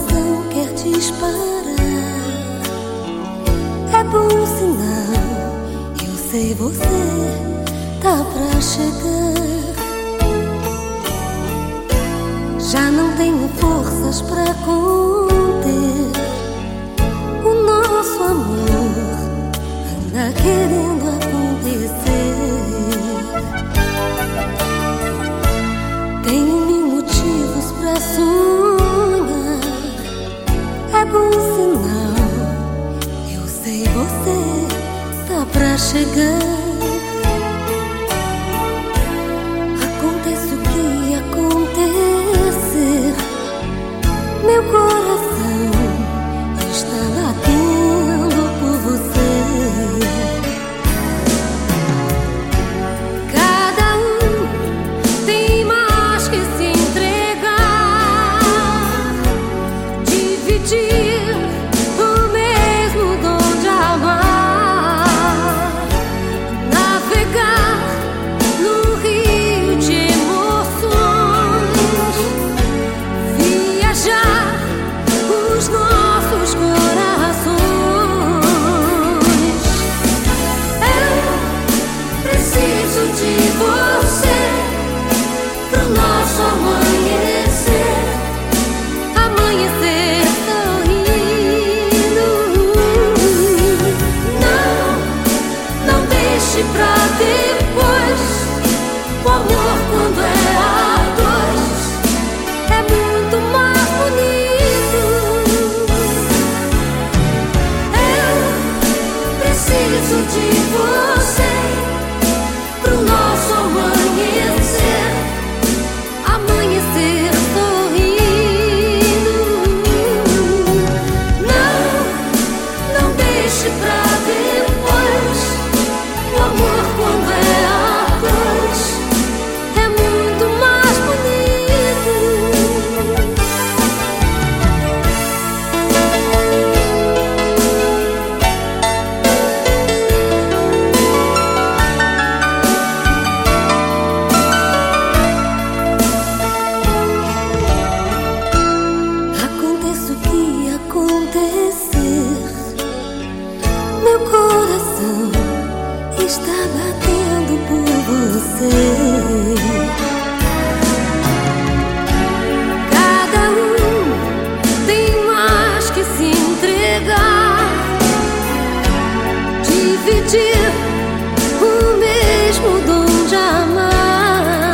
coração quer disparar. É bom sinal, eu sei você tá pra chegar. Já não tenho forças pra conter você tá pra chegar. preciso de você pro nosso amanhecer, amanhecer sorrindo. Não, não deixe pra depois o amor quando é a dois é muito mais bonito. Eu preciso de você. pegar, dividir o mesmo dom de amar,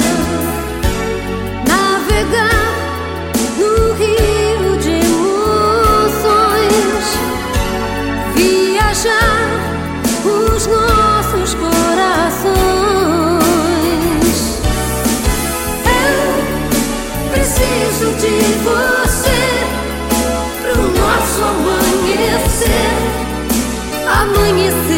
navegar no rio de emoções, viajar os nossos corações. Eu preciso de você. amanhecer.